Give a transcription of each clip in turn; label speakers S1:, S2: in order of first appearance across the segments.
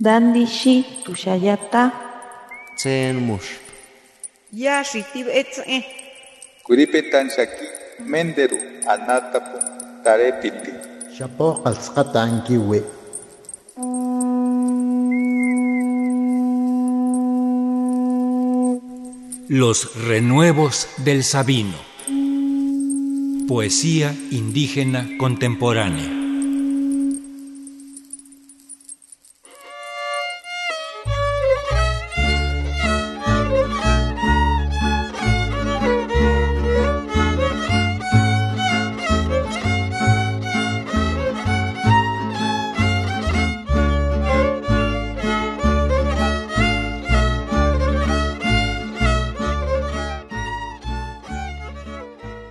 S1: Dandishi tushayata.
S2: Tsen mush.
S3: Ya shitib etze.
S4: Kuripetan shaki menderu anatapu tarepiti.
S5: Shapo ankiwi.
S6: Los renuevos del Sabino. Poesía indígena contemporánea.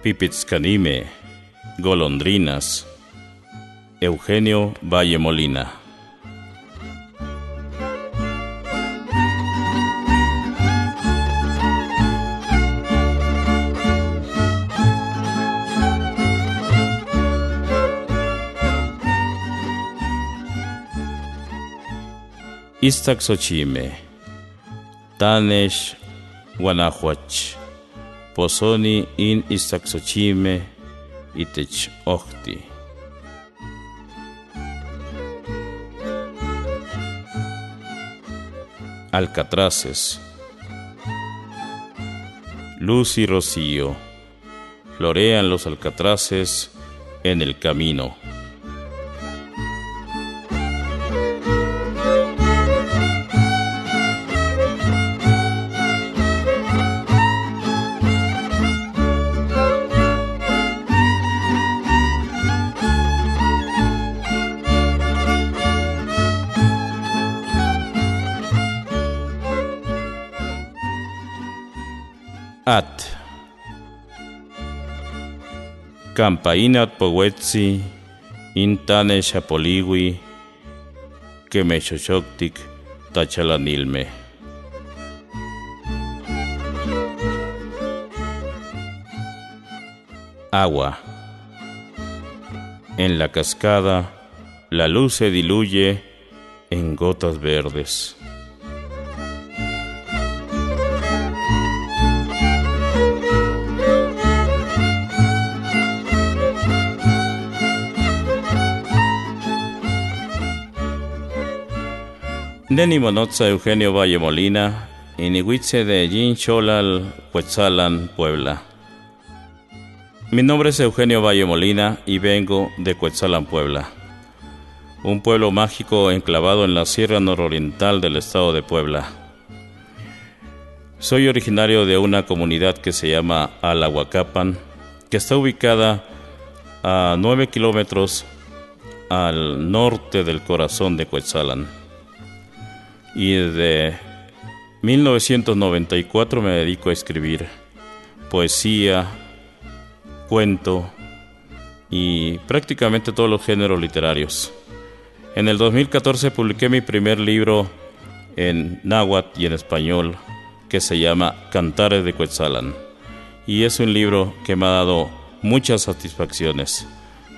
S7: Pipitzcanime, Golondrinas, Eugenio Valle Molina. Istaxochime, Tanesh, Guanajuach. Posoni in Istaxochime itech Ochti. Alcatraces. Luz y rocío. Florean los alcatraces en el camino. Campainat powetzi, intane chapoliwi, que me xoxoctic tachalanilme. Agua. En la cascada, la luz se diluye en gotas verdes. Neni Monotza Eugenio Valle Molina, Inihuitze de Yin Cholal, Puebla. Mi nombre es Eugenio Valle Molina y vengo de Cuetzalan, Puebla, un pueblo mágico enclavado en la sierra nororiental del estado de Puebla. Soy originario de una comunidad que se llama Alahuacapan, que está ubicada a 9 kilómetros al norte del corazón de Cuetzalan y desde 1994 me dedico a escribir poesía, cuento y prácticamente todos los géneros literarios. En el 2014 publiqué mi primer libro en náhuatl y en español que se llama Cantares de Quetzalan y es un libro que me ha dado muchas satisfacciones,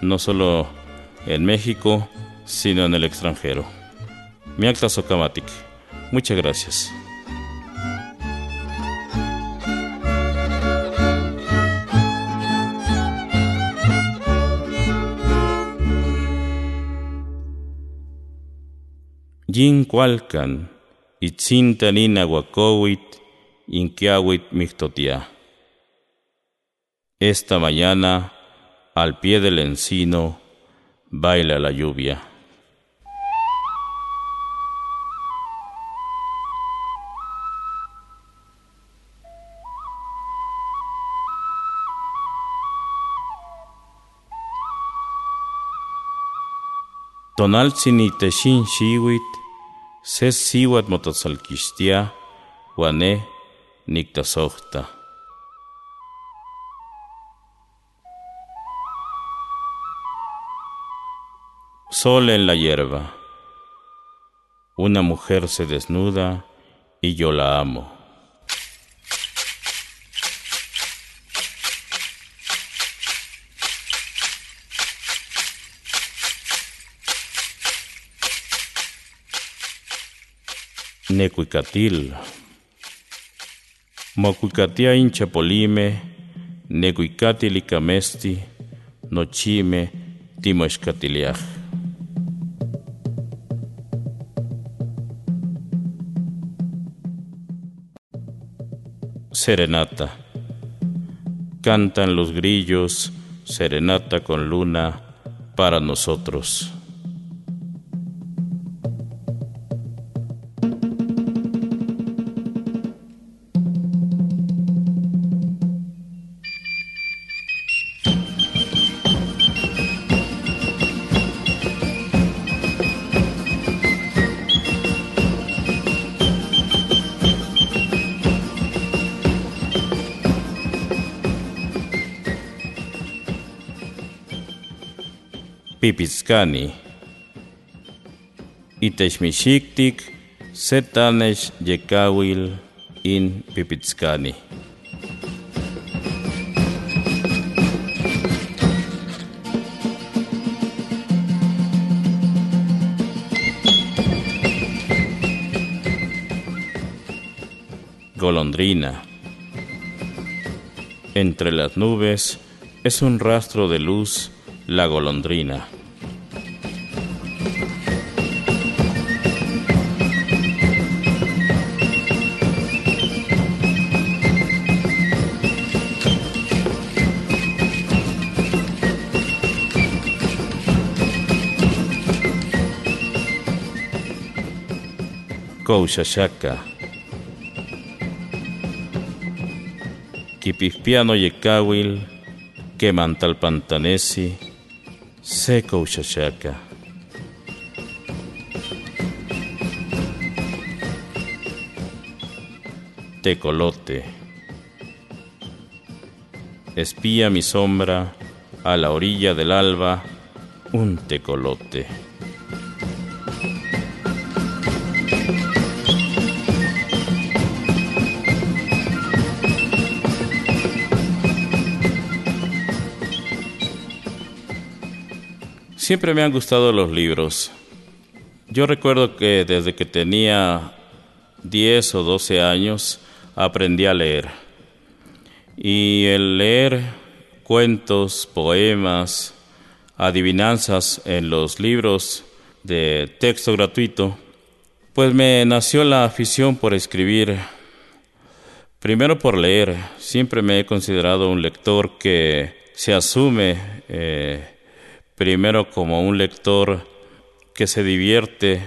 S7: no solo en México, sino en el extranjero. Miacta Socamatic. Muchas gracias. Yin cualcan, itzintanin aguacowit, inquiawit mictotia. Esta mañana, al pie del encino, baila la lluvia. Tonaltzin itexin xiwit, ses siwat mototzalquixtia, guané nictasohta. Sol en la hierba. Una mujer se desnuda y yo la amo. Necuicatil. Mocuicatia inchapolime, necuicati licamesti, nochime, timoescatiliaj. Serenata. Cantan los grillos, serenata con luna para nosotros. Pipitzcani. Itechmixictic, setanex yekawil in Pipitzcani. Golondrina. Entre las nubes es un rastro de luz la golondrina. Koushashaka. Kipispiano yekawil, kemantalpantanesi, seco ushashaka. Tecolote. Espía mi sombra a la orilla del alba, un tecolote. Siempre me han gustado los libros. Yo recuerdo que desde que tenía 10 o 12 años aprendí a leer. Y el leer cuentos, poemas, adivinanzas en los libros de texto gratuito, pues me nació la afición por escribir. Primero por leer. Siempre me he considerado un lector que se asume eh, primero como un lector que se divierte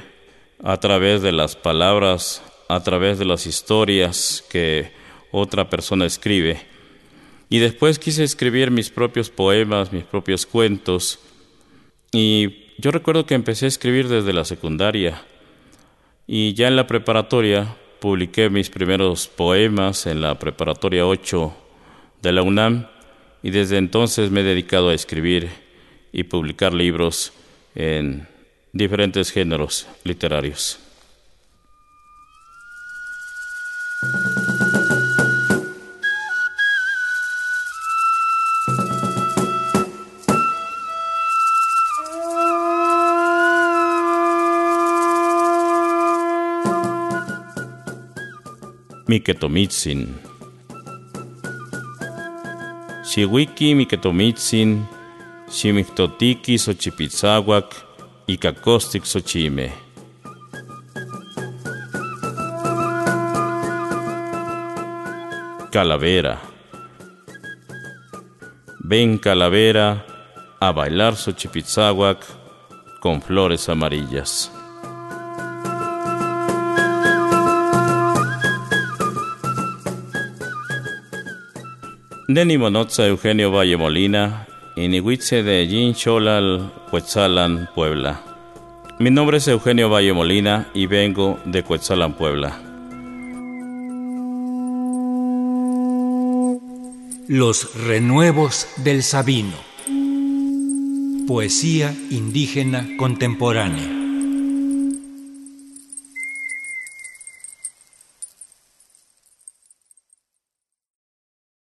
S7: a través de las palabras, a través de las historias que otra persona escribe. Y después quise escribir mis propios poemas, mis propios cuentos. Y yo recuerdo que empecé a escribir desde la secundaria. Y ya en la preparatoria publiqué mis primeros poemas en la preparatoria 8 de la UNAM. Y desde entonces me he dedicado a escribir y publicar libros en diferentes géneros literarios. Miketomitsin. Shiwiki Miketomitsin Ximictotiki Xochipitzahuac, Icacostic Xochime. Calavera. Ven calavera a bailar Xochipitzahuac con flores amarillas. Neni Monotza Eugenio Valle Molina Inihuitze de Yin Cholal, Cuetzalan, Puebla. Mi nombre es Eugenio Valle Molina y vengo de Cuetzalan, Puebla.
S6: Los renuevos del Sabino. Poesía indígena contemporánea.